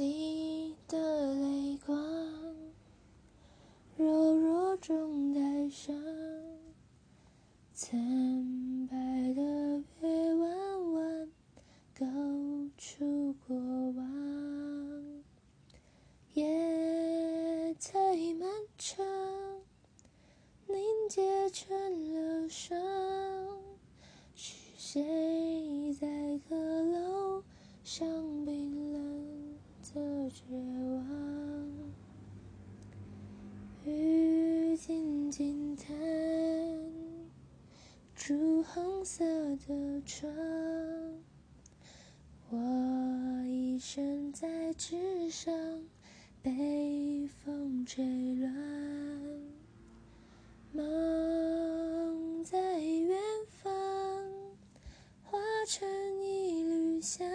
你的泪光，柔弱中带伤，惨白的月弯弯勾出过往，夜太漫长，凝结成了伤，的绝望？雨静静弹，朱红色的窗，我一身在纸上，被风吹乱，梦在远方，化成一缕香，